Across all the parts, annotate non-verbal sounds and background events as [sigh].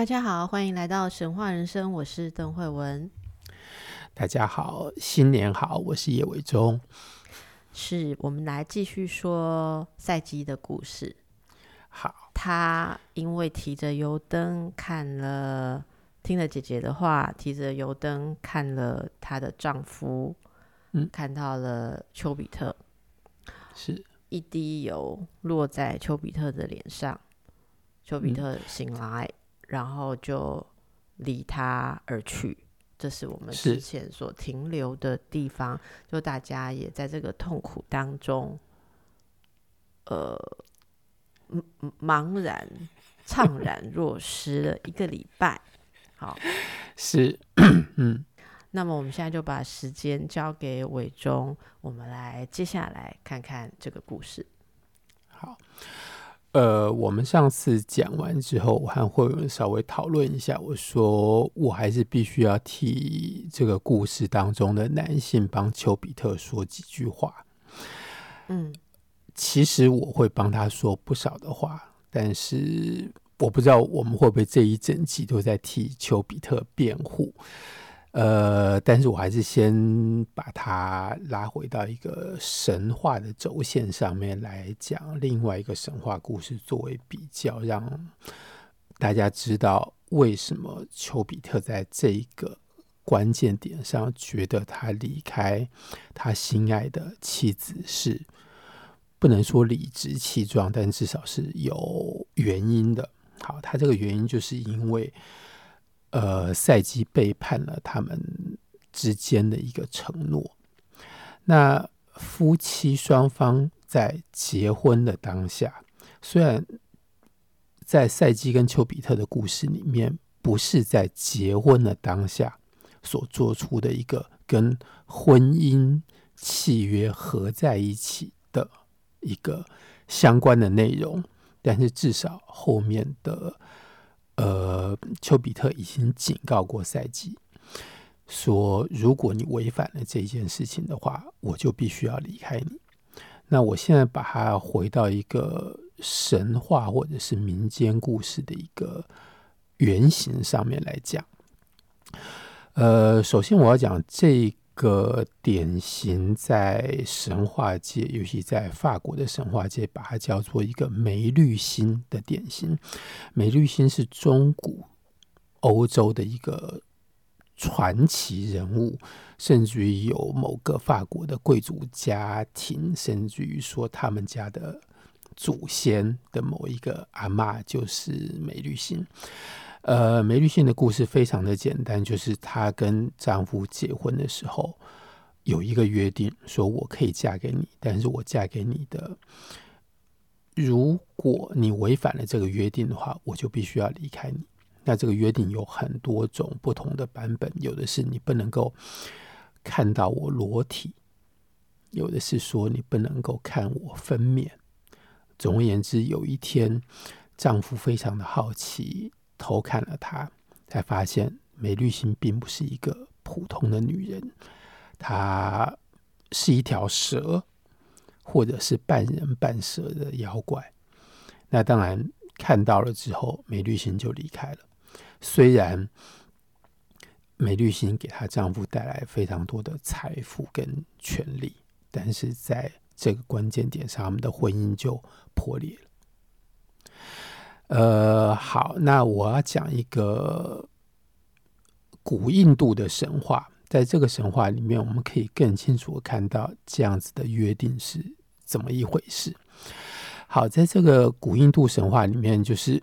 大家好，欢迎来到神话人生，我是邓慧文。大家好，新年好，我是叶伟忠。是我们来继续说赛基的故事。好，她因为提着油灯看了。听了姐姐的话，提着油灯看了她的丈夫，嗯，看到了丘比特，是一滴油落在丘比特的脸上，丘比特醒来，嗯，然后就离他而去。这是我们之前所停留的地方，就大家也在这个痛苦当中，呃，茫然、怅 [laughs] 然若失了一个礼拜。好，是，嗯，[clears throat] 那么我们现在就把时间交给伟忠，我们来接下来看看这个故事。好，呃，我们上次讲完之后，我和惠文稍微讨论一下，我说我还是必须要替这个故事当中的男性帮丘比特说几句话。嗯，其实我会帮他说不少的话，但是。我不知道我们会不会这一整集都在替丘比特辩护，呃，但是我还是先把它拉回到一个神话的轴线上面来讲另外一个神话故事作为比较，让大家知道为什么丘比特在这一个关键点上觉得他离开他心爱的妻子是不能说理直气壮，但至少是有原因的。好，他这个原因就是因为，呃，赛季背叛了他们之间的一个承诺。那夫妻双方在结婚的当下，虽然在赛季跟丘比特的故事里面，不是在结婚的当下所做出的一个跟婚姻契约合在一起的一个相关的内容。但是至少后面的，呃，丘比特已经警告过赛季，说如果你违反了这件事情的话，我就必须要离开你。那我现在把它回到一个神话或者是民间故事的一个原型上面来讲。呃，首先我要讲这。个典型在神话界，尤其在法国的神话界，把它叫做一个梅绿心的典型。梅绿心是中古欧洲的一个传奇人物，甚至于有某个法国的贵族家庭，甚至于说他们家的祖先的某一个阿嬷就是梅绿心。呃，梅绿信的故事非常的简单，就是她跟丈夫结婚的时候有一个约定，说我可以嫁给你，但是我嫁给你的，如果你违反了这个约定的话，我就必须要离开你。那这个约定有很多种不同的版本，有的是你不能够看到我裸体，有的是说你不能够看我分娩。总而言之，有一天丈夫非常的好奇。偷看了她，才发现梅绿心并不是一个普通的女人，她是一条蛇，或者是半人半蛇的妖怪。那当然看到了之后，梅绿心就离开了。虽然梅绿心给她丈夫带来非常多的财富跟权力，但是在这个关键点上，他们的婚姻就破裂了。呃，好，那我要讲一个古印度的神话，在这个神话里面，我们可以更清楚看到这样子的约定是怎么一回事。好，在这个古印度神话里面，就是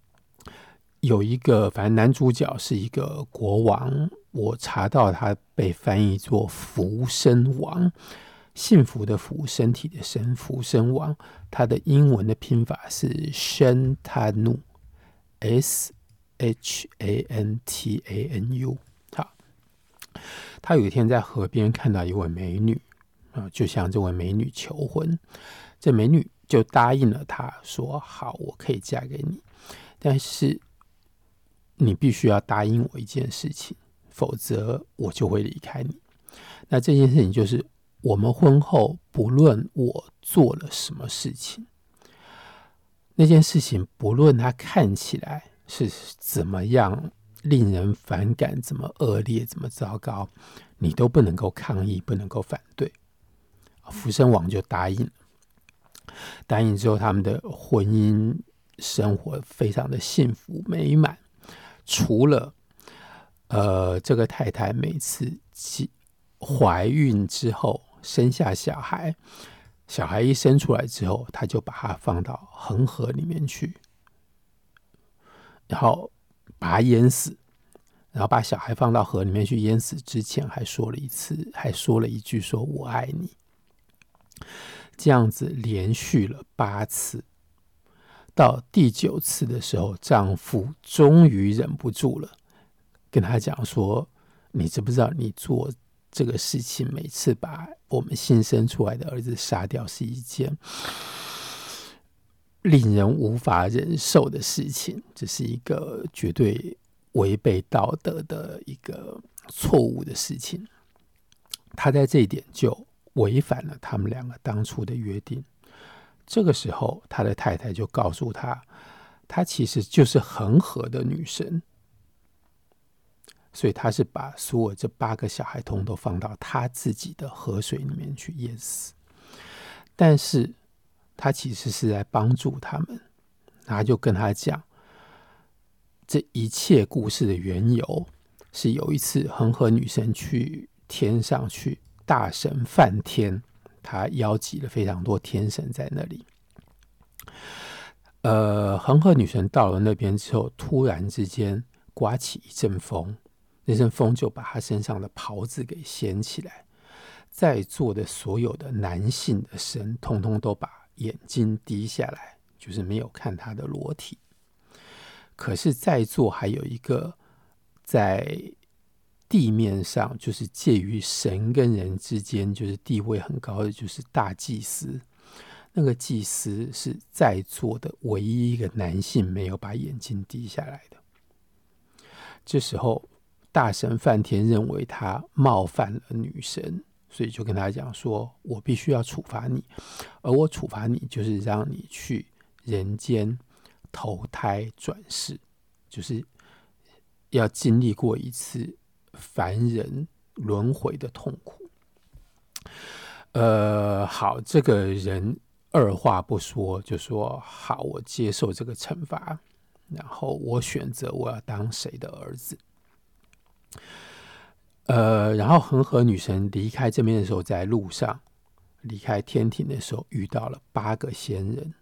[coughs] 有一个，反正男主角是一个国王，我查到他被翻译作福生王。幸福的福，身体的身，福身王，他的英文的拼法是 Shantanu，S H A N T A N U。好，他有一天在河边看到一位美女啊，就向这位美女求婚。这美女就答应了他，说：“好，我可以嫁给你，但是你必须要答应我一件事情，否则我就会离开你。那这件事情就是，我们婚后不论我做了什么事情，那件事情不论它看起来是怎么样令人反感、怎么恶劣、怎么糟糕，你都不能够抗议，不能够反对。”福生王就答应。答应之后，他们的婚姻生活非常的幸福美满。除了呃，这个太太每次怀孕之后生下小孩，小孩一生出来之后，他就把它放到恒河里面去，然后把它淹死，然后把小孩放到河里面去淹死之前，还说了一次，还说了一句说：“我爱你。”这样子连续了八次，到第九次的时候，丈夫终于忍不住了，跟她讲说：“你知不知道，你做这个事情，每次把我们新生出来的儿子杀掉，是一件令人无法忍受的事情，这是一个绝对违背道德的一个错误的事情。”他在这一点就。违反了他们两个当初的约定。这个时候，他的太太就告诉他，他其实就是恒河的女神，所以他是把所有这八个小孩通都放到他自己的河水里面去淹死。但是，他其实是在帮助他们。他就跟他讲，这一切故事的缘由是有一次恒河女神去天上去。大神梵天，他邀集了非常多天神在那里。呃，恒河女神到了那边之后，突然之间刮起一阵风，那阵风就把他身上的袍子给掀起来。在座的所有的男性的神，通通都把眼睛低下来，就是没有看他的裸体。可是，在座还有一个在。地面上就是介于神跟人之间，就是地位很高的，就是大祭司。那个祭司是在座的唯一一个男性没有把眼睛低下来的。这时候，大神梵天认为他冒犯了女神，所以就跟他讲说：“我必须要处罚你，而我处罚你就是让你去人间投胎转世，就是要经历过一次。”凡人轮回的痛苦。呃，好，这个人二话不说就说：“好，我接受这个惩罚。”然后我选择我要当谁的儿子。呃，然后恒河女神离开这边的时候，在路上离开天庭的时候，遇到了八个仙人。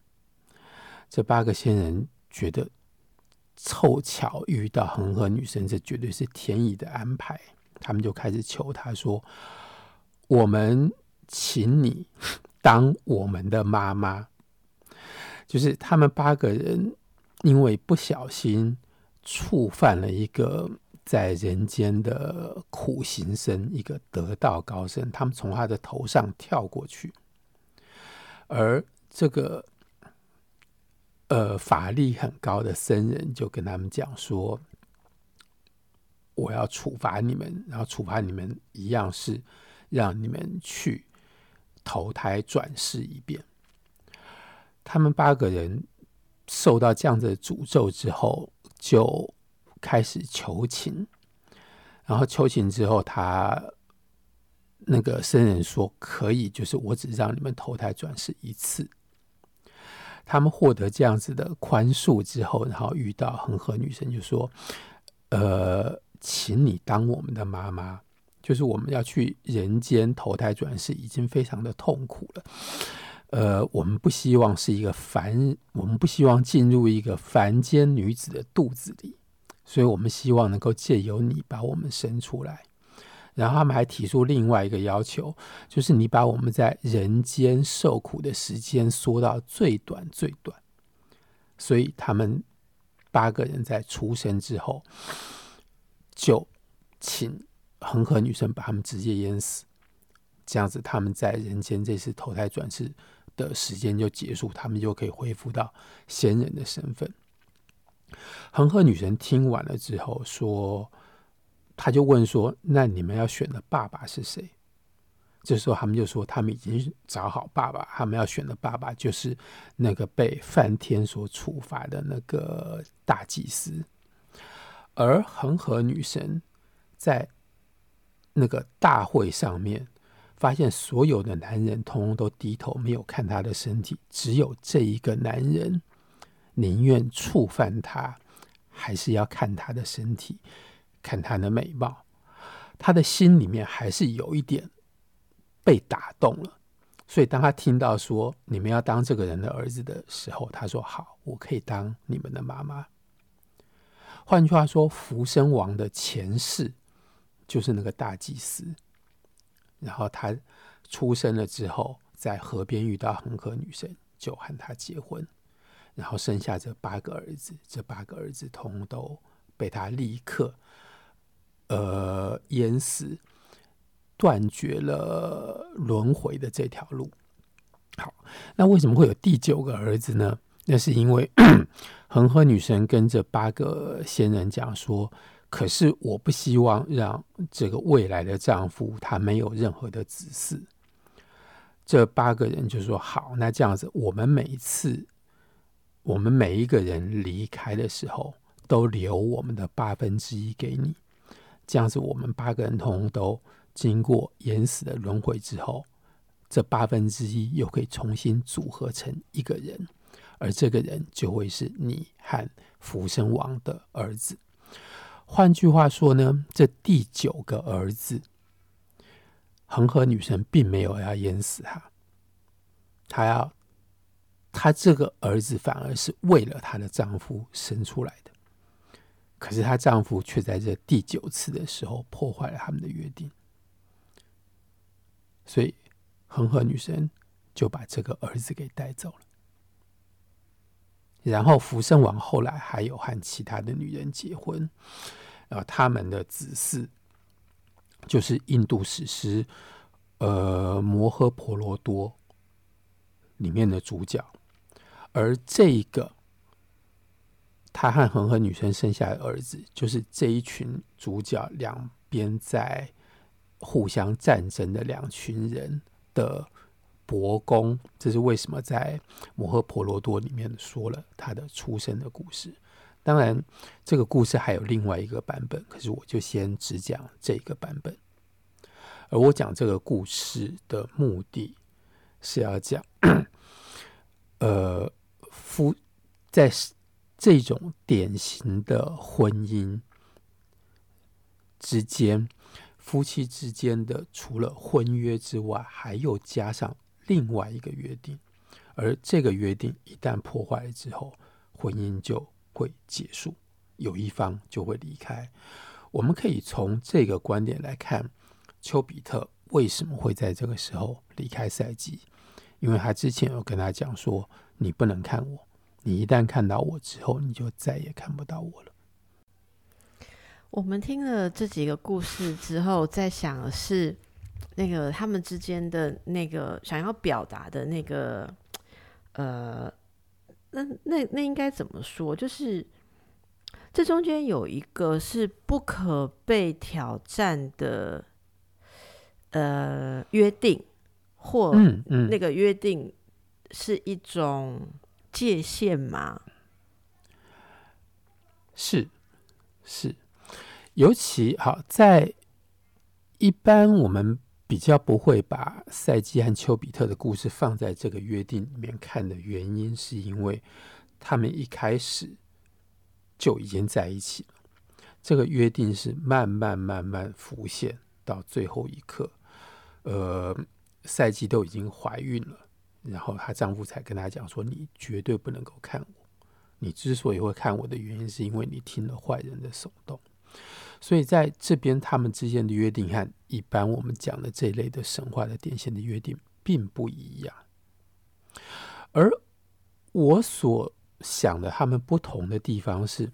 这八个仙人觉得。凑巧遇到恒河女神，这绝对是天意的安排。他们就开始求她说：“我们请你当我们的妈妈。”就是他们八个人因为不小心触犯了一个在人间的苦行僧，一个得道高僧，他们从他的头上跳过去，而这个。呃，法力很高的僧人就跟他们讲说：“我要处罚你们，然后处罚你们一样是让你们去投胎转世一遍。”他们八个人受到这样的诅咒之后，就开始求情。然后求情之后，他那个僧人说：“可以，就是我只让你们投胎转世一次。”他们获得这样子的宽恕之后，然后遇到恒河女神，就说：“呃，请你当我们的妈妈，就是我们要去人间投胎转世，已经非常的痛苦了。呃，我们不希望是一个凡，我们不希望进入一个凡间女子的肚子里，所以我们希望能够借由你把我们生出来。”然后他们还提出另外一个要求，就是你把我们在人间受苦的时间缩到最短最短。所以他们八个人在出生之后，就请恒河女神把他们直接淹死，这样子他们在人间这次投胎转世的时间就结束，他们就可以恢复到仙人的身份。恒河女神听完了之后说，他就问说：“那你们要选的爸爸是谁？”这时候他们就说：“他们已经找好爸爸，他们要选的爸爸就是那个被梵天所处罚的那个大祭司。”而恒河女神在那个大会上面发现，所有的男人通通都低头，没有看他的身体，只有这一个男人宁愿触犯他，还是要看他的身体，看他的美貌。他的心里面还是有一点。被打动了，所以当他听到说你们要当这个人的儿子的时候，他说：“好，我可以当你们的妈妈。”换句话说，福生王的前世就是那个大祭司。然后他出生了之后，在河边遇到恒河女神，就和他结婚，然后生下这八个儿子。这八个儿子通都被他立刻呃淹死。断绝了轮回的这条路。好，那为什么会有第九个儿子呢？那是因为 [coughs] 恒河女神跟这八个仙人讲说：“可是我不希望让这个未来的丈夫他没有任何的子嗣。”这八个人就说：“好，那这样子，我们每一次，我们每一个人离开的时候，都留我们的八分之一给你。这样子，我们八个人通都。”经过淹死的轮回之后，这八分之一又可以重新组合成一个人，而这个人就会是你和福生王的儿子。换句话说呢，这第九个儿子，恒河女神并没有要淹死他，她要她这个儿子反而是为了她的丈夫生出来的，可是她丈夫却在这第九次的时候破坏了他们的约定。所以，恒河女神就把这个儿子给带走了。然后，福生王后来还有和其他的女人结婚，然后他们的子嗣就是印度史诗《呃摩诃婆罗多》里面的主角。而这个他和恒河女神生下的儿子，就是这一群主角两边在。互相战争的两群人的伯公，这是为什么在《摩诃婆罗多》里面说了他的出生的故事。当然，这个故事还有另外一个版本，可是我就先只讲这个版本。而我讲这个故事的目的是要讲，[coughs] 呃，夫在这种典型的婚姻之间。夫妻之间的除了婚约之外，还有加上另外一个约定，而这个约定一旦破坏了之后，婚姻就会结束，有一方就会离开。我们可以从这个观点来看，丘比特为什么会在这个时候离开赛季？因为他之前有跟他讲说：“你不能看我，你一旦看到我之后，你就再也看不到我了。”我们听了这几个故事之后，在想的是那个他们之间的那个想要表达的那个，呃，那那那应该怎么说？就是这中间有一个是不可被挑战的，呃，约定，或那个约定是一种界限吗？是是。尤其好在一般我们比较不会把赛季和丘比特的故事放在这个约定里面看的原因，是因为他们一开始就已经在一起了。这个约定是慢慢慢慢浮现到最后一刻，呃，赛季都已经怀孕了，然后她丈夫才跟她讲说：“你绝对不能够看我。你之所以会看我的原因，是因为你听了坏人的耸动。”所以在这边，他们之间的约定和一般我们讲的这一类的神话的典型的约定并不一样。而我所想的他们不同的地方是，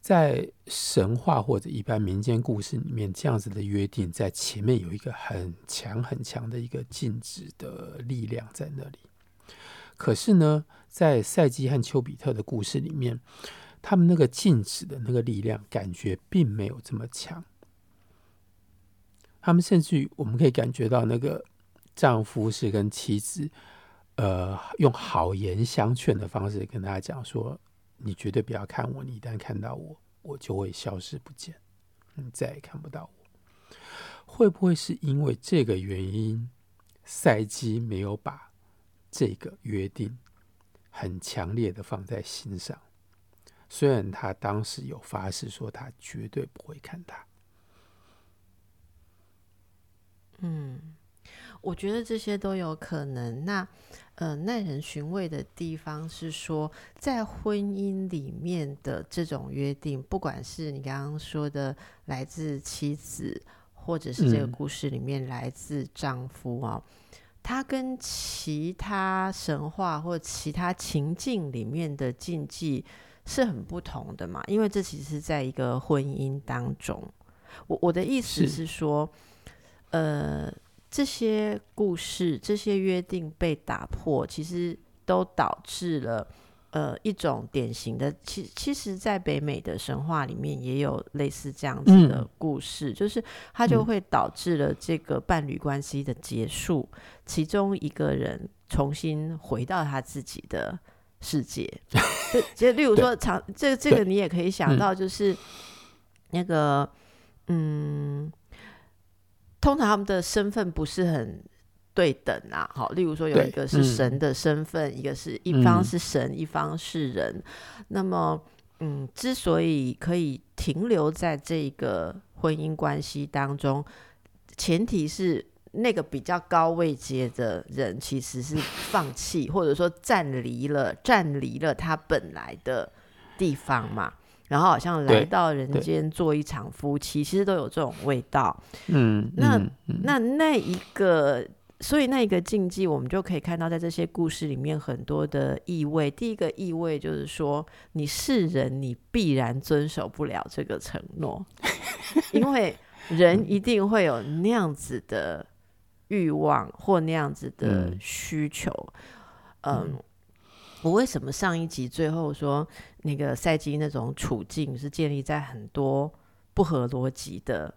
在神话或者一般民间故事里面，这样子的约定在前面有一个很强很强的一个禁止的力量在那里。可是呢，在赛基和丘比特的故事里面，他们那个禁止的那个力量感觉并没有这么强。他们甚至于我们可以感觉到，那个丈夫是跟妻子，呃，用好言相劝的方式跟大家讲说。你绝对不要看我，你一旦看到我，我就会消失不见，你再也看不到我。会不会是因为这个原因，赛基没有把这个约定很强烈的放在心上？虽然他当时有发誓说他绝对不会看他。嗯，我觉得这些都有可能。那。呃，耐人寻味的地方是说，在婚姻里面的这种约定，不管是你刚刚说的来自妻子，或者是这个故事里面来自丈夫啊，他、嗯、跟其他神话或其他情境里面的禁忌是很不同的嘛？因为这其实是在一个婚姻当中。我我的意思是说，是呃。这些故事、这些约定被打破，其实都导致了呃一种典型的，其其实，在北美的神话里面也有类似这样子的故事，嗯、就是它就会导致了这个伴侣关系的结束，嗯、其中一个人重新回到他自己的世界。[laughs] 就就例如说，长这这个你也可以想到，就是那个嗯。通常他们的身份不是很对等啊，好，例如说有一个是神的身份，嗯、一个是一方是神，嗯、一方是人。那么，嗯，之所以可以停留在这个婚姻关系当中，前提是那个比较高位阶的人其实是放弃或者说暂离了，暂离了他本来的地方嘛。然后好像来到人间做一场夫妻，其实都有这种味道。嗯，那、嗯、那那一个，所以那一个禁忌，我们就可以看到，在这些故事里面很多的意味。第一个意味就是说，你是人，你必然遵守不了这个承诺，[laughs] 因为人一定会有那样子的欲望或那样子的需求。嗯。嗯我为什么上一集最后说那个赛季那种处境是建立在很多不合逻辑的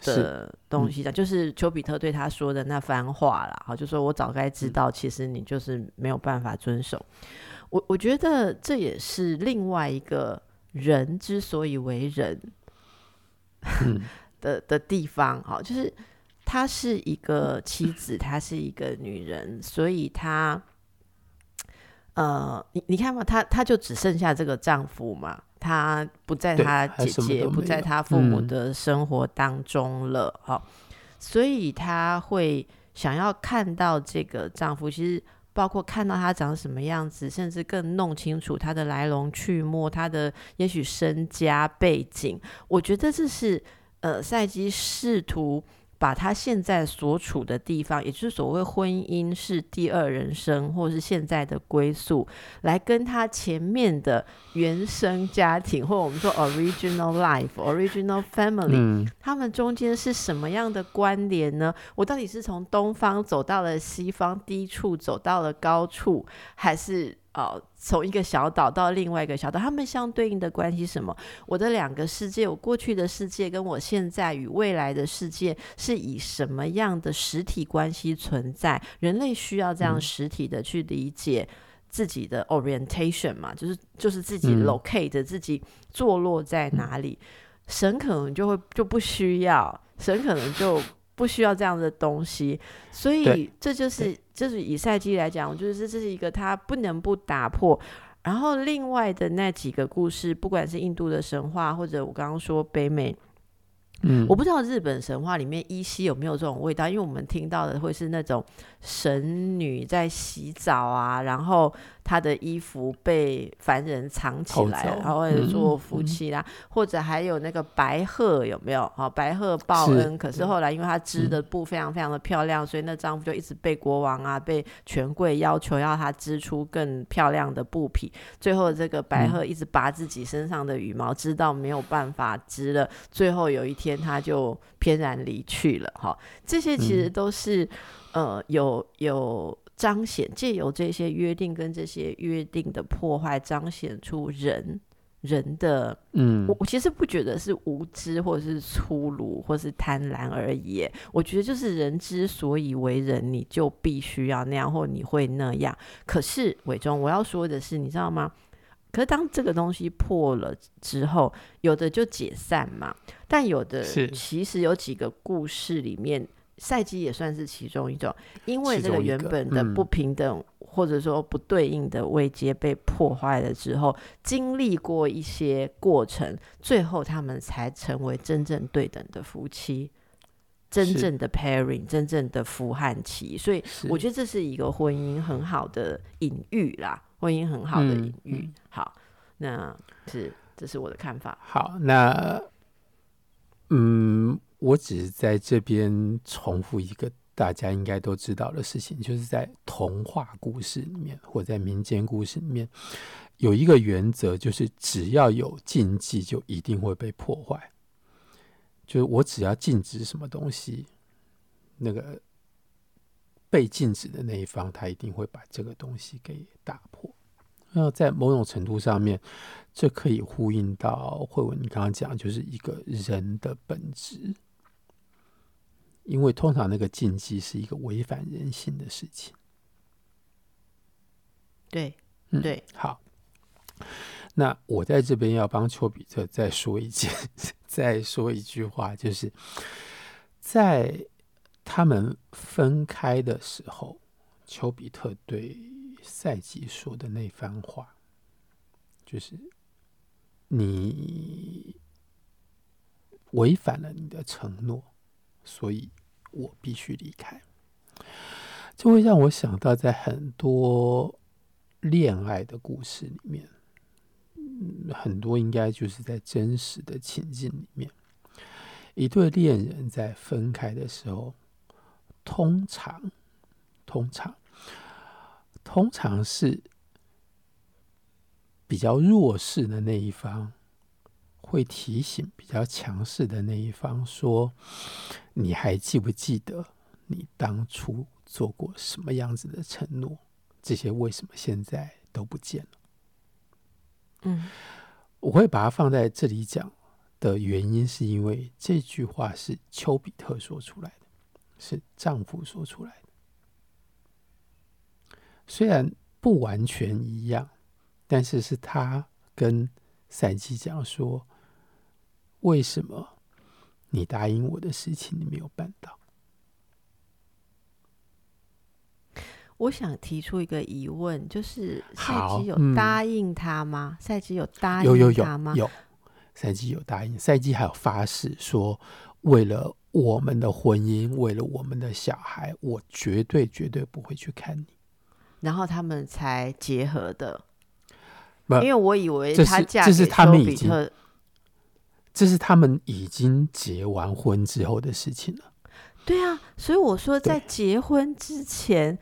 的东西上？嗯、就是丘比特对他说的那番话啦，好，就说我早该知道，其实你就是没有办法遵守。嗯、我我觉得这也是另外一个人之所以为人 [laughs] 的的地方，好，就是她是一个妻子，她是一个女人，所以她。呃，你你看嘛，她她就只剩下这个丈夫嘛，她不在她姐姐，不在她父母的生活当中了，哈、嗯，所以她会想要看到这个丈夫，其实包括看到他长什么样子，甚至更弄清楚他的来龙去脉，他的也许身家背景，我觉得这是呃赛基试图。把他现在所处的地方，也就是所谓婚姻是第二人生，或是现在的归宿，来跟他前面的原生家庭，或我们说 original life、original family，嗯，他们中间是什么样的关联呢？我到底是从东方走到了西方，低处走到了高处，还是？哦，从一个小岛到另外一个小岛，他们相对应的关系是什么？我的两个世界，我过去的世界跟我现在与未来的世界是以什么样的实体关系存在？人类需要这样实体的去理解自己的 orientation 嘛，嗯、就是就是自己 locate、嗯、自己坐落在哪里？神可能就会就不需要，神可能就。不需要这样的东西，所以这就是就是以赛季来讲，就是这是一个他不能不打破。然后另外的那几个故事，不管是印度的神话，或者我刚刚说北美嗯，我不知道日本神话里面依稀有没有这种味道，因为我们听到的会是那种神女在洗澡啊，然后她的衣服被凡人藏起来，然后或者做夫妻啦，嗯嗯、或者还有那个白鹤有没有？哦，白鹤报恩，是可是后来因为她织的布非常非常的漂亮，嗯、所以那丈夫就一直被国王啊、被权贵要求要她织出更漂亮的布匹，最后这个白鹤一直拔自己身上的羽毛，织到没有办法织了，最后有一天。天他就翩然离去了，哈，这些其实都是、嗯、呃有有彰显，借由这些约定跟这些约定的破坏，彰显出人人的，嗯，我我其实不觉得是无知或者是粗鲁或是贪婪而已，我觉得就是人之所以为人，你就必须要那样，或你会那样。可是伟忠，我要说的是，你知道吗？可是当这个东西破了之后，有的就解散嘛。但有的其实有几个故事里面，赛季也算是其中一种，因为这个原本的不平等或者说不对应的位阶被破坏了之后，经历过一些过程，最后他们才成为真正对等的夫妻，真正的 pairing，真正的夫汉妻。所以我觉得这是一个婚姻很好的隐喻啦。婚姻很好的隐喻，那是这是我的看法。好，那嗯，我只是在这边重复一个大家应该都知道的事情，就是在童话故事里面或在民间故事里面，有一个原则，就是只要有禁忌，就一定会被破坏。就是我只要禁止什么东西，那个。被禁止的那一方，他一定会把这个东西给打破。那在某种程度上面，这可以呼应到慧文你刚刚讲，就是一个人的本质。因为通常那个禁忌是一个违反人性的事情。对，嗯，对，好。那我在这边要帮丘比特再说一件，再说一句话，就是在。他们分开的时候，丘比特对赛季说的那番话，就是你违反了你的承诺，所以我必须离开。这会让我想到，在很多恋爱的故事里面，很多应该就是在真实的情境里面，一对恋人在分开的时候。通常，通常，通常是比较弱势的那一方会提醒比较强势的那一方说：“你还记不记得你当初做过什么样子的承诺？这些为什么现在都不见了？”嗯，我会把它放在这里讲的原因，是因为这句话是丘比特说出来的。是丈夫说出来的，虽然不完全一样，但是是他跟赛季讲说：“为什么你答应我的事情你没有办到？”我想提出一个疑问，就是赛季有答应他吗？赛季、嗯、有答应他吗？有，有，有，有，赛季有答应，赛季还有发誓说，为了。我们的婚姻，为了我们的小孩，我绝对绝对不会去看你。然后他们才结合的，因为我以为他嫁这是他们已经，这是他们已经结完婚之后的事情了。对啊，所以我说在结婚之前。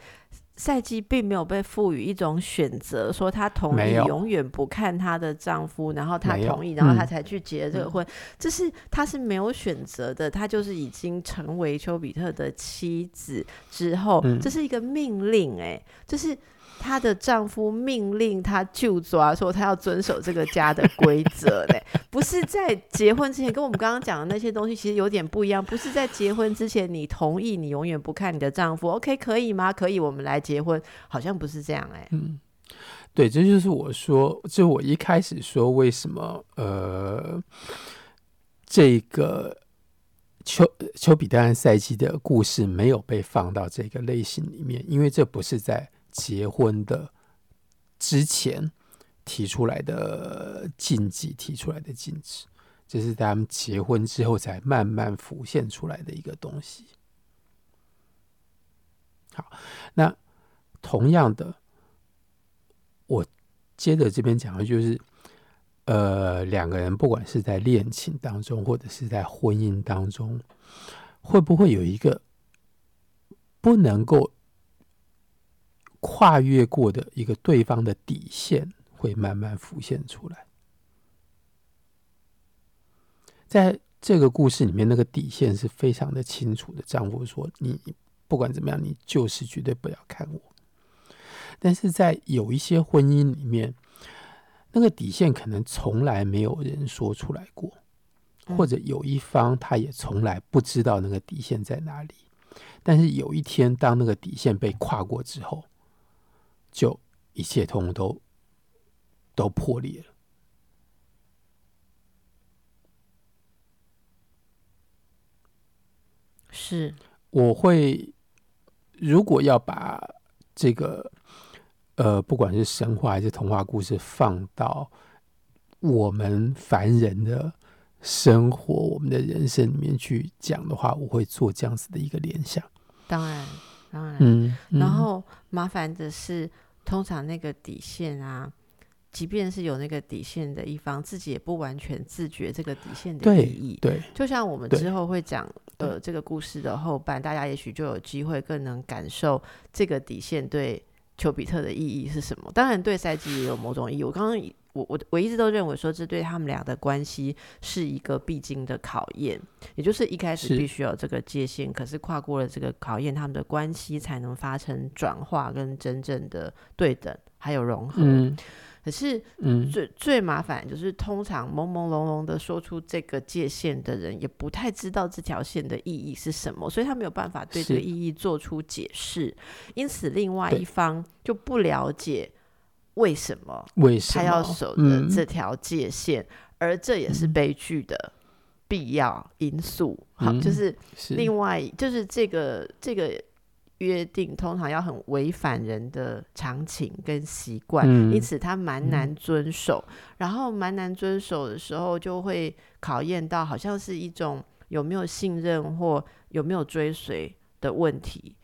赛季并没有被赋予一种选择，说她同意永远不看她的丈夫，然后她同意，然后她才去结这个婚。这是她是没有选择的，她就是已经成为丘比特的妻子之后，这是一个命令，哎，就是。她的丈夫命令她就抓，说她要遵守这个家的规则嘞，[laughs] 不是在结婚之前，跟我们刚刚讲的那些东西其实有点不一样。不是在结婚之前，你同意你永远不看你的丈夫，OK 可以吗？可以，我们来结婚，好像不是这样哎。嗯，对，这就是我说，就我一开始说为什么呃，这个丘丘比特和赛季的故事没有被放到这个类型里面，因为这不是在。结婚的之前提出来的禁忌，提出来的禁止，这是他们结婚之后才慢慢浮现出来的一个东西。好，那同样的，我接着这边讲的就是，呃，两个人不管是在恋情当中，或者是在婚姻当中，会不会有一个不能够跨越过的一个对方的底线，会慢慢浮现出来？在这个故事里面，那个底线是非常的清楚的。丈夫说：“你。”不管怎么样，你就是绝对不要看我。但是在有一些婚姻里面，那个底线可能从来没有人说出来过，或者有一方他也从来不知道那个底线在哪里。但是有一天，当那个底线被跨过之后，就一切通通都都破裂了。是，我会。如果要把这个呃，不管是神话还是童话故事放到我们凡人的生活、我们的人生里面去讲的话，我会做这样子的一个联想。当然，当然，嗯。嗯，然后麻烦的是，通常那个底线啊，即便是有那个底线的一方，自己也不完全自觉这个底线的意义。对，对，就像我们之后会讲。呃，这个故事的后半，大家也许就有机会更能感受这个底线对丘比特的意义是什么。当然，对赛季也有某种意义。我刚刚我我我一直都认为说，这对他们俩的关系是一个必经的考验，也就是一开始必须有这个界限，可是跨过了这个考验，他们的关系才能发生转化跟真正的对等还有融合。嗯可是，嗯，最最麻烦就是，通常朦朦胧胧的说出这个界限的人，也不太知道这条线的意义是什么，所以他没有办法对这个意义做出解释。因此，另外一方就不了解为什么他要守着这条界限，嗯，而这也是悲剧的必要因素。好，嗯，就是另外就是这个这个。约定通常要很违反人的常情跟习惯，嗯，因此他蛮难遵守。嗯，然后蛮难遵守的时候，就会考验到好像是一种有没有信任或有没有追随的问题。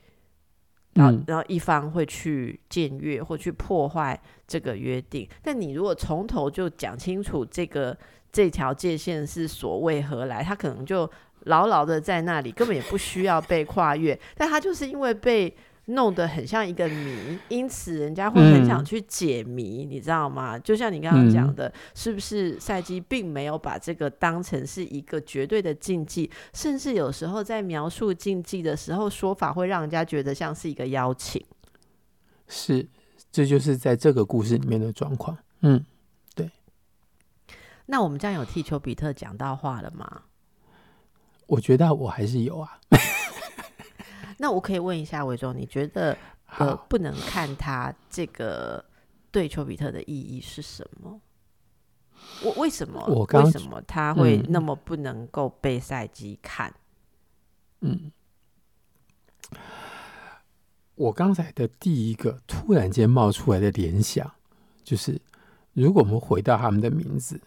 然后，然后一方会去僭越或去破坏这个约定。但你如果从头就讲清楚这个这条界限是所谓何来，他可能就。牢牢的在那里，根本也不需要被跨越，但他就是因为被弄得很像一个谜，因此人家会很想去解谜，嗯、你知道吗？就像你刚刚讲的，嗯、是不是赛季并没有把这个当成是一个绝对的禁忌，甚至有时候在描述禁忌的时候，说法会让人家觉得像是一个邀请。是，这就是在这个故事里面的状况。嗯，对。那我们这样有替丘比特讲到话了吗？我觉得我还是有啊。那我可以问一下伟忠，你觉得呃不能看他这个对丘比特的意义是什么？我为什么？我为什么他会那么不能够被赛季看？嗯，我刚才的第一个突然间冒出来的联想，就是如果我们回到他们的名字，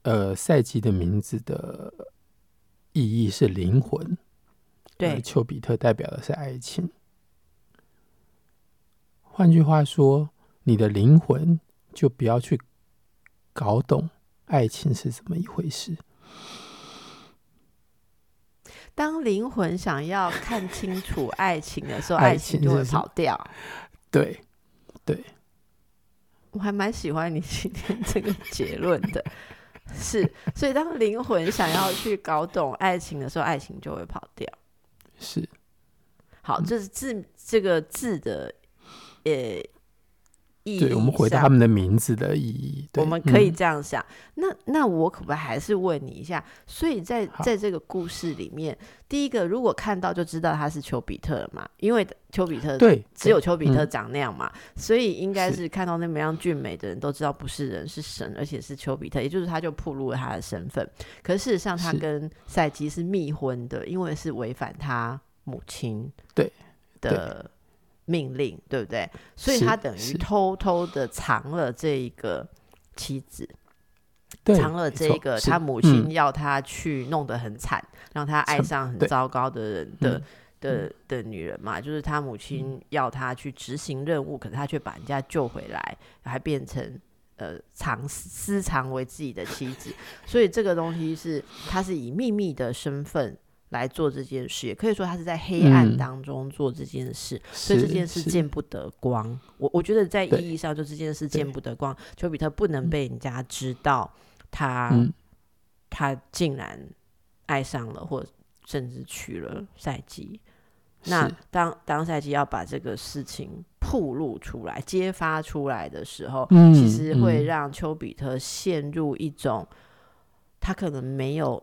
呃，赛季的名字的。意义是灵魂，对，丘比特代表的是爱情。换句话说，你的灵魂就不要去搞懂爱情是怎么一回事。当灵魂想要看清楚爱情的时候，[laughs] 爱情就会跑掉。对，对，我还蛮喜欢你今天这个结论的。是，所以当灵魂想要去搞懂爱情的时候，爱情就会跑掉。是，好，这是字这个字的呃意义。对，我们回到他们的名字的意义，我们可以这样想。嗯、那那我可不可以还是问你一下？所以在在这个故事里面，第一个如果看到就知道他是丘比特嘛，因为。丘比特对，只有丘比特长那样嘛，嗯、所以应该是看到那么样俊美的人都知道不是人是神，而且是丘比特，也就是他就暴露了他的身份。可是事实上，他跟赛基是密婚的，因为是违反他母亲对的命令，对不对？所以他等于偷偷的藏了这一个妻子。藏了这个他母亲要他去弄得很惨，嗯、让他爱上很糟糕的人的。的的女人嘛，就是他母亲要他去执行任务，嗯、可是他却把人家救回来，还变成呃藏私藏为自己的妻子，所以这个东西是他是以秘密的身份来做这件事，也可以说他是在黑暗当中做这件事，嗯、所以这件事见不得光。我我觉得在意义上，就这件事见不得光，丘比特不能被人家知道他、嗯、他竟然爱上了，或甚至娶了赛姬。那当当赛季要把这个事情曝露出来、揭发出来的时候，嗯、其实会让丘比特陷入一种他可能没有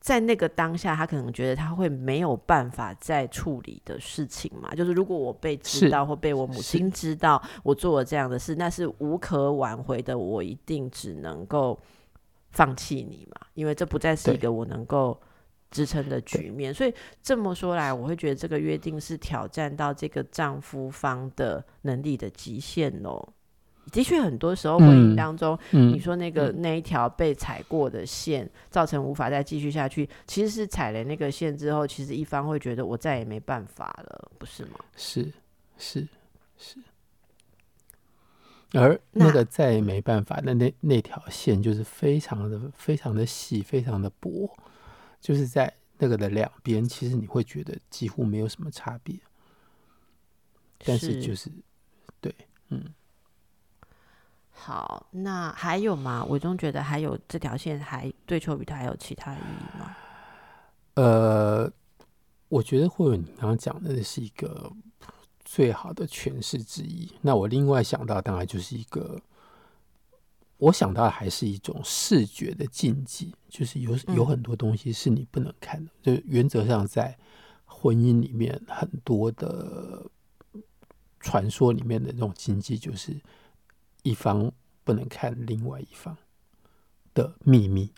在那个当下，他可能觉得他会没有办法再处理的事情嘛。就是如果我被知道或被我母亲知道我做了这样的事，那是无可挽回的，我一定只能够放弃你嘛，因为这不再是一个我能够。支撑的局面，所以这么说来，我会觉得这个约定是挑战到这个丈夫方的能力的极限喽。的确，很多时候婚姻当中，嗯、你说那个、嗯、那一条被踩过的线，造成无法再继续下去，其实是踩了那个线之后，其实一方会觉得我再也没办法了，不是吗？是是是。而那个再也没办法的那那那条线，就是非常的非常的细，非常的薄。就是在那个的两边，其实你会觉得几乎没有什么差别，但是就是，是对，嗯。好，那还有吗？我总觉得还有这条线还对丘比特还有其他意义吗？呃，我觉得会有你刚刚讲的是一个最好的诠释之一。那我另外想到，当然就是一个。我想到的还是一种视觉的禁忌，就是有有很多东西是你不能看的。嗯、就原则上，在婚姻里面，很多的传说里面的那种禁忌，就是一方不能看另外一方的秘密。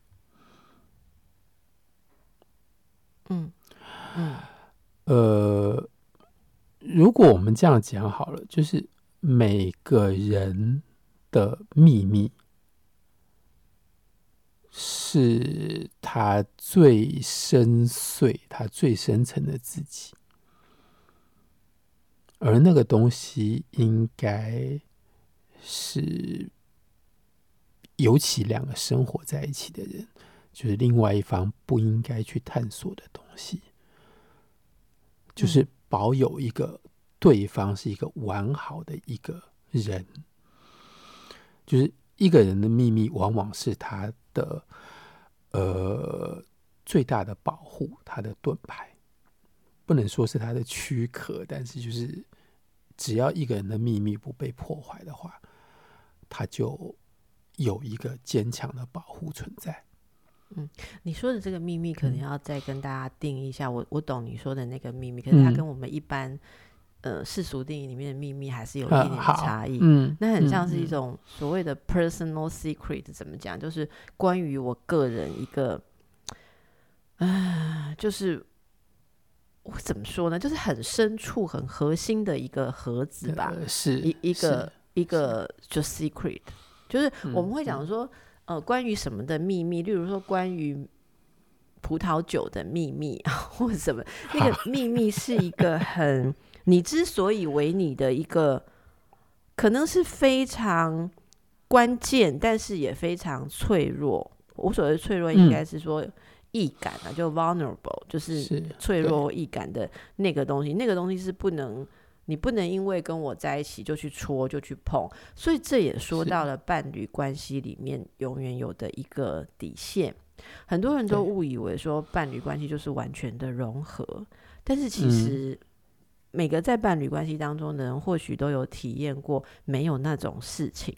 嗯嗯，呃，如果我们这样讲好了，就是每个人的秘密。是他最深邃、他最深层的自己，而那个东西应该是，尤其两个生活在一起的人，就是另外一方不应该去探索的东西，就是保有一个对方是一个完好的一个人，就是一个人的秘密，往往是他。的呃，最大的保护，他的盾牌，不能说是他的躯壳，但是就是只要一个人的秘密不被破坏的话，他就有一个坚强的保护存在。嗯，你说的这个秘密，可能要再跟大家定一下。嗯、我我懂你说的那个秘密，可是它跟我们一般。呃，世俗定义里面的秘密还是有一点点差异。嗯，那很像是一种所谓的 personal secret，怎么讲？就是关于我个人一个，啊、呃，就是我怎么说呢？就是很深处、很核心的一个盒子吧。呃、是一一个一个就 secret，就是我们会讲说，嗯、呃，关于什么的秘密，例如说关于葡萄酒的秘密啊，[laughs] 或者什么，那个秘密是一个很。你之所以为你的一个，可能是非常关键，但是也非常脆弱。我所谓脆弱，应该是说易感啊，嗯、就 vulnerable，就是脆弱易感的那个东西。那个东西是不能，你不能因为跟我在一起就去戳，就去碰。所以这也说到了伴侣关系里面永远有的一个底线。很多人都误以为说伴侣关系就是完全的融合，但是其实、嗯。每个在伴侣关系当中的人，或许都有体验过没有那种事情，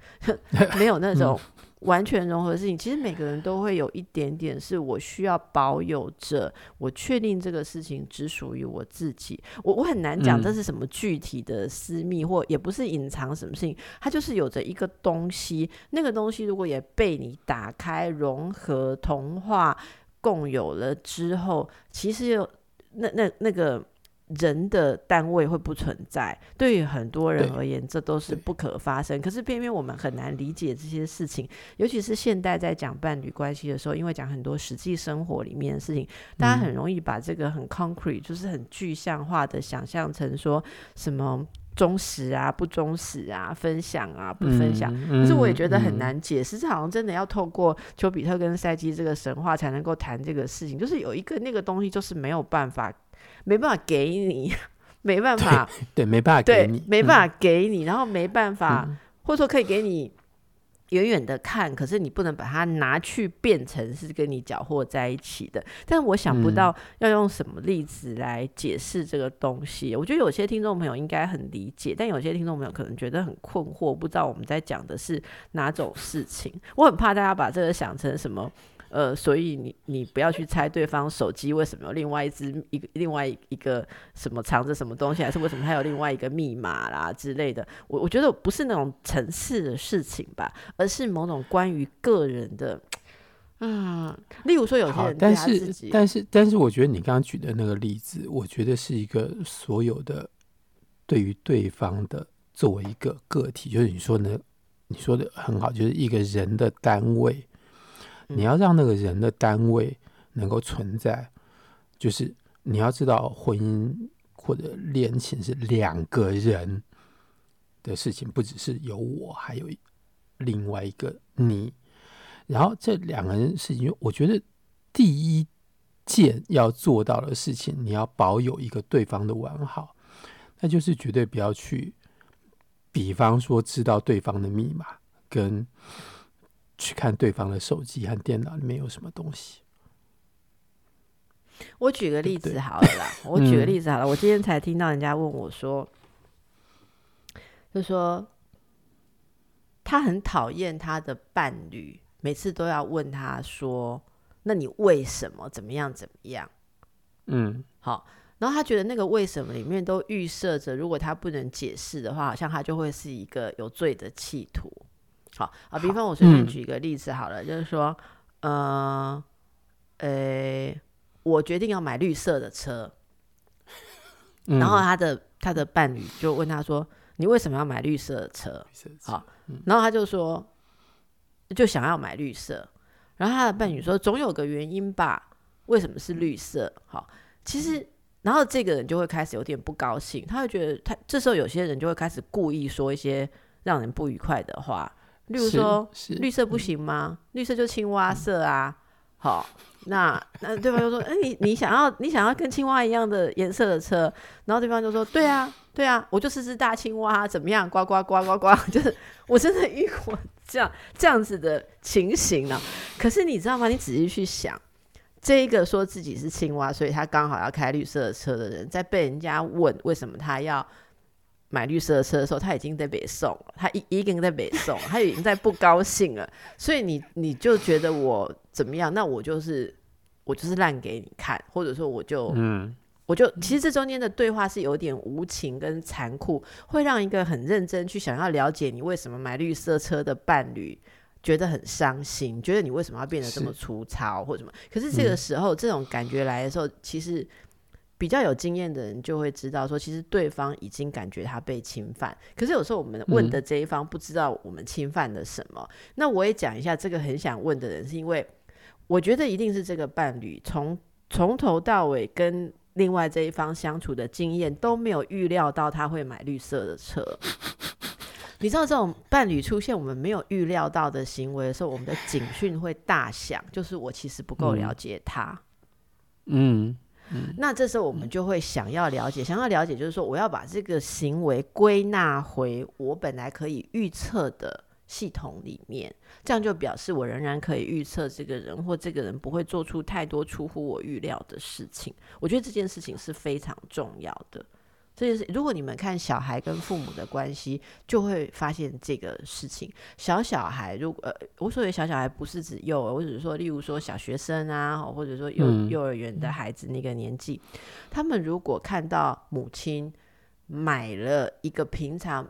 [laughs] 没有那种完全融合的事情。其实每个人都会有一点点，是我需要保有着，我确定这个事情只属于我自己。我我很难讲这是什么具体的私密，或也不是隐藏什么事情，它就是有着一个东西。那个东西如果也被你打开、融合、同化、共有了之后，其实有那那那个。人的单位会不存在，对于很多人而言，这都是不可发生。可是偏偏我们很难理解这些事情，尤其是现代在讲伴侣关系的时候，因为讲很多实际生活里面的事情，大家很容易把这个很 concrete，就是很具象化的想象成说什么忠实啊、不忠实啊、分享啊、不分享。嗯、可是我也觉得很难解释，这、嗯、好像真的要透过丘比特跟赛基这个神话才能够谈这个事情，就是有一个那个东西，就是没有办法。没办法给你，[laughs] 没办法，对，对，没办法给你，没办法给你，嗯、然后没办法，嗯、或者说可以给你远远的看，可是你不能把它拿去变成是跟你搅和在一起的。但我想不到要用什么例子来解释这个东西。嗯、我觉得有些听众朋友应该很理解，但有些听众朋友可能觉得很困惑，不知道我们在讲的是哪种事情。我很怕大家把这个想成什么。呃，所以你你不要去猜对方手机为什么有另外一只一个另外一个什么藏着什么东西，还是为什么还有另外一个密码啦之类的。我我觉得不是那种层次的事情吧，而是某种关于个人的，嗯，例如说有些人但是但是但是，我觉得你刚刚举的那个例子，我觉得是一个所有的对于对方的作为一个个体，就是你说的你说的很好，就是一个人的单位。你要让那个人的单位能够存在，就是你要知道，婚姻或者恋情是两个人的事情，不只是有我，还有另外一个你。然后这两个人事情，我觉得第一件要做到的事情，你要保有一个对方的完好，那就是绝对不要去，比方说知道对方的密码跟。去看对方的手机和电脑里面有什么东西。我举个例子好了啦，对对我举个例子好了。嗯、我今天才听到人家问我说，就说他很讨厌他的伴侣，每次都要问他说：“那你为什么怎么样怎么样？”嗯，好。然后他觉得那个为什么里面都预设着，如果他不能解释的话，好像他就会是一个有罪的企图。好啊，比方我随便举一个例子好了，嗯、就是说，呃，呃，我决定要买绿色的车，嗯、然后他的他的伴侣就问他说：“你为什么要买绿色的车？”好，嗯、然后他就说：“就想要买绿色。”然后他的伴侣说：“总有个原因吧？为什么是绿色？”好，其实，然后这个人就会开始有点不高兴，他会觉得他这时候有些人就会开始故意说一些让人不愉快的话。例如说，绿色不行吗？嗯、绿色就青蛙色啊。好，那那对方就说：“哎、欸，你你想要你想要跟青蛙一样的颜色的车？”然后对方就说：“对啊，对啊，我就是只大青蛙，怎么样？呱呱呱呱呱！[laughs] 就是我真的遇过这样这样子的情形呢。可是你知道吗？你仔细去想，这一个说自己是青蛙，所以他刚好要开绿色的车的人，在被人家问为什么他要。买绿色的车的时候，他已经在北宋了，他已已经在北宋，他已经在不高兴了。所以你你就觉得我怎么样？那我就是我就是烂给你看，或者说我就嗯，我就其实这中间的对话是有点无情跟残酷，会让一个很认真去想要了解你为什么买绿色车的伴侣觉得很伤心，觉得你为什么要变得这么粗糙或者什么？可是这个时候、嗯、这种感觉来的时候，其实。比较有经验的人就会知道，说其实对方已经感觉他被侵犯，可是有时候我们问的这一方不知道我们侵犯了什么。嗯、那我也讲一下，这个很想问的人，是因为我觉得一定是这个伴侣从从头到尾跟另外这一方相处的经验都没有预料到他会买绿色的车。你知道这种伴侣出现我们没有预料到的行为的时候，我们的警讯会大响，就是我其实不够了解他。嗯。那这时候我们就会想要了解，想要了解，就是说我要把这个行为归纳回我本来可以预测的系统里面，这样就表示我仍然可以预测这个人或这个人不会做出太多出乎我预料的事情。我觉得这件事情是非常重要的。这件事，如果你们看小孩跟父母的关系，就会发现这个事情。小小孩，如果呃，我所谓小小孩不是指幼儿，我只是说，例如说小学生啊，或者说幼幼儿园的孩子那个年纪，嗯、他们如果看到母亲买了一个平常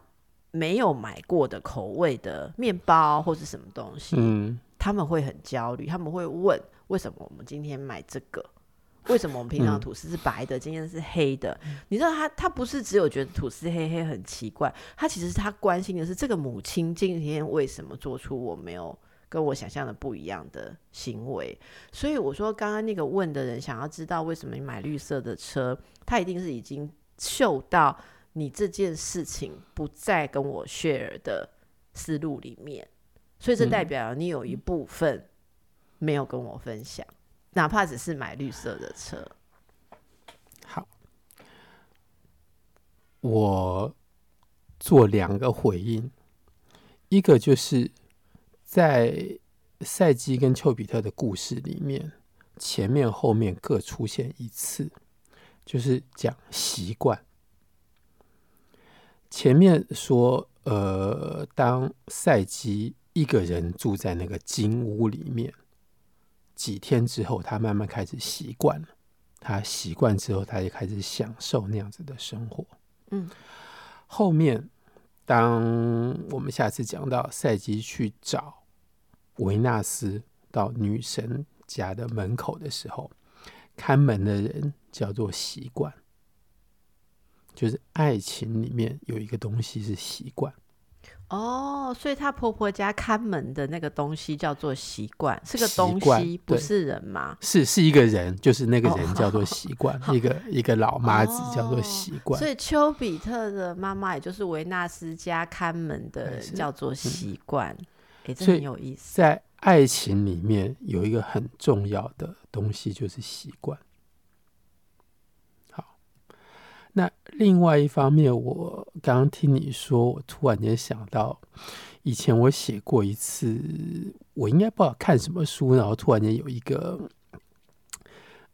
没有买过的口味的面包或是什么东西，嗯、他们会很焦虑，他们会问：为什么我们今天买这个？为什么我们平常吐司是白的，嗯、今天是黑的？你知道他他不是只有觉得吐司黑黑很奇怪，他其实他关心的是这个母亲今天为什么做出我没有跟我想象的不一样的行为。所以我说，刚刚那个问的人想要知道为什么你买绿色的车，他一定是已经嗅到你这件事情不再跟我 share 的思路里面，所以这代表你有一部分没有跟我分享。哪怕只是买绿色的车，好，我做两个回应，一个就是在赛基跟丘比特的故事里面，前面后面各出现一次，就是讲习惯。前面说，呃，当赛基一个人住在那个金屋里面。几天之后，他慢慢开始习惯了。他习惯之后，他也开始享受那样子的生活。嗯，后面当我们下次讲到赛姬去找维纳斯到女神家的门口的时候，看门的人叫做习惯，就是爱情里面有一个东西是习惯。哦，所以她婆婆家看门的那个东西叫做习惯，是个东西，不是人吗？是，是一个人，就是那个人叫做习惯，哦、一个一个老妈子叫做习惯。所以丘比特的妈妈，也就是维纳斯家看门的人叫做习惯。哎、嗯，这很有意思。在爱情里面有一个很重要的东西，就是习惯。那另外一方面，我刚刚听你说，我突然间想到，以前我写过一次，我应该不知道看什么书，然后突然间有一个，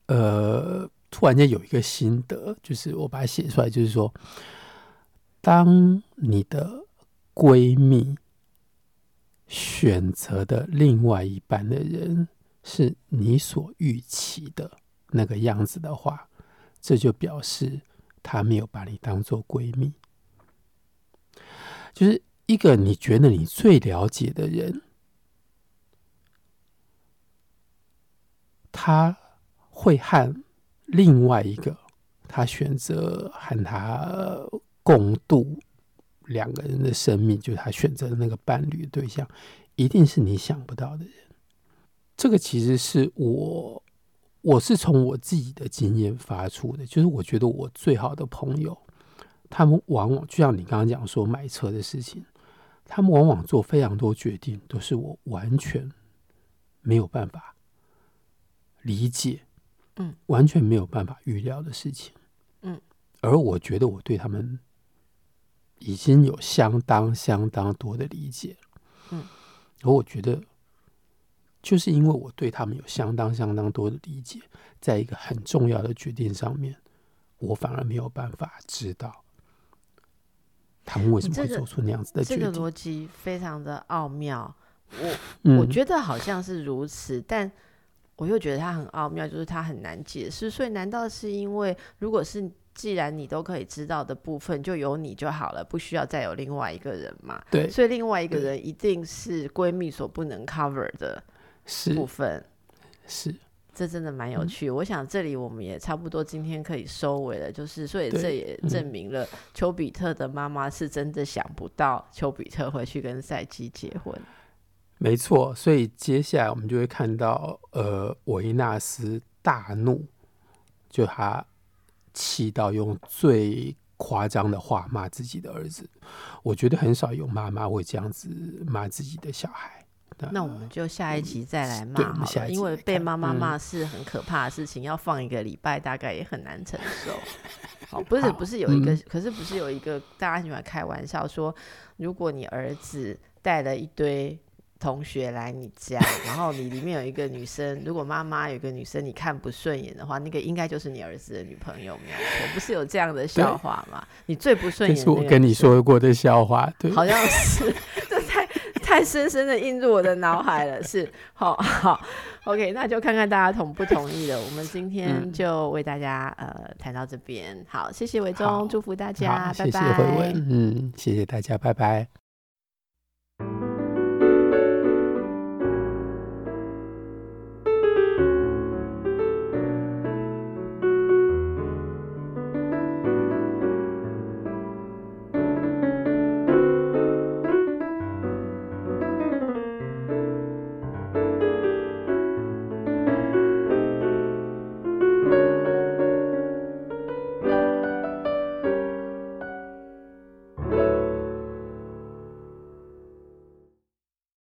呃，突然间有一个心得，就是我把它写出来，就是说，当你的闺蜜选择的另外一半的人是你所预期的那个样子的话，这就表示。他没有把你当做闺蜜，就是一个你觉得你最了解的人，他会和另外一个他选择和他共度两个人的生命，就是他选择的那个伴侣对象，一定是你想不到的人。这个其实是我。我是从我自己的经验发出的，就是我觉得我最好的朋友，他们往往就像你刚刚讲说买车的事情，他们往往做非常多决定，都是我完全没有办法理解，嗯，完全没有办法预料的事情，嗯，而我觉得我对他们已经有相当相当多的理解，嗯，而我觉得。就是因为我对他们有相当相当多的理解，在一个很重要的决定上面，我反而没有办法知道他们为什么会做出那样子的决定。这个逻辑非常的奥妙，我 [laughs] 我觉得好像是如此，嗯，但我又觉得它很奥妙，就是它很难解释。所以，难道是因为，如果是既然你都可以知道的部分，就有你就好了，不需要再有另外一个人嘛？对，所以另外一个人一定是闺蜜所不能 cover 的。部分是，这真的蛮有趣，嗯。我想这里我们也差不多今天可以收尾了，就是所以这也证明了丘比特的妈妈是真的想不到丘比特会去跟赛姬结婚。没错，所以接下来我们就会看到，呃，维纳斯大怒，就他气到用最夸张的话骂自己的儿子。我觉得很少有妈妈会这样子骂自己的小孩。那我们就下一集再来骂好了，因为被妈妈骂是很可怕的事情，嗯、要放一个礼拜大概也很难承受。好，不是不是有一个、嗯，可是不是有一个大家喜欢开玩笑说，如果你儿子带了一堆同学来你家，然后你里面有一个女生，如果妈妈有一个女生你看不顺眼的话，那个应该就是你儿子的女朋友，没有错，不是有这样的笑话吗？你最不顺眼，是我跟你说过的笑话，对，好像是。太深深的印入我的脑海了。[laughs] 是，好好，OK。那就看看大家同不同意了。我们今天就为大家呃谈到这边。好，谢谢伟忠，祝福大家。拜拜。谢谢。嗯，谢谢大家。拜拜。